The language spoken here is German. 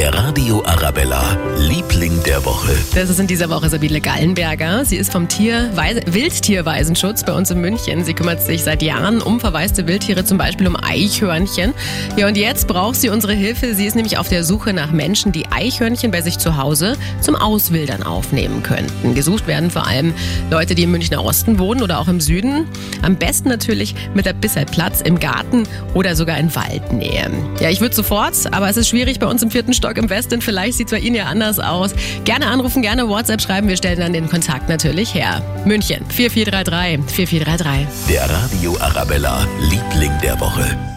Der Radio Arabella, Liebling der Woche. Das ist in dieser Woche Sabine Gallenberger. Sie ist vom Tier Wildtierwaisenschutz bei uns in München. Sie kümmert sich seit Jahren um verwaiste Wildtiere, zum Beispiel um Eichhörnchen. Ja, und jetzt braucht sie unsere Hilfe. Sie ist nämlich auf der Suche nach Menschen, die Eichhörnchen bei sich zu Hause zum Auswildern aufnehmen könnten. Gesucht werden vor allem Leute, die im Münchner Osten wohnen oder auch im Süden. Am besten natürlich mit ein bisschen Platz im Garten oder sogar in Waldnähe. Ja, ich würde sofort, aber es ist schwierig bei uns im vierten Stock im Westen. Vielleicht sieht es bei Ihnen ja anders aus. Gerne anrufen, gerne WhatsApp schreiben. Wir stellen dann den Kontakt natürlich her. München 4433 4433. Der Radio Arabella, Liebling der Woche.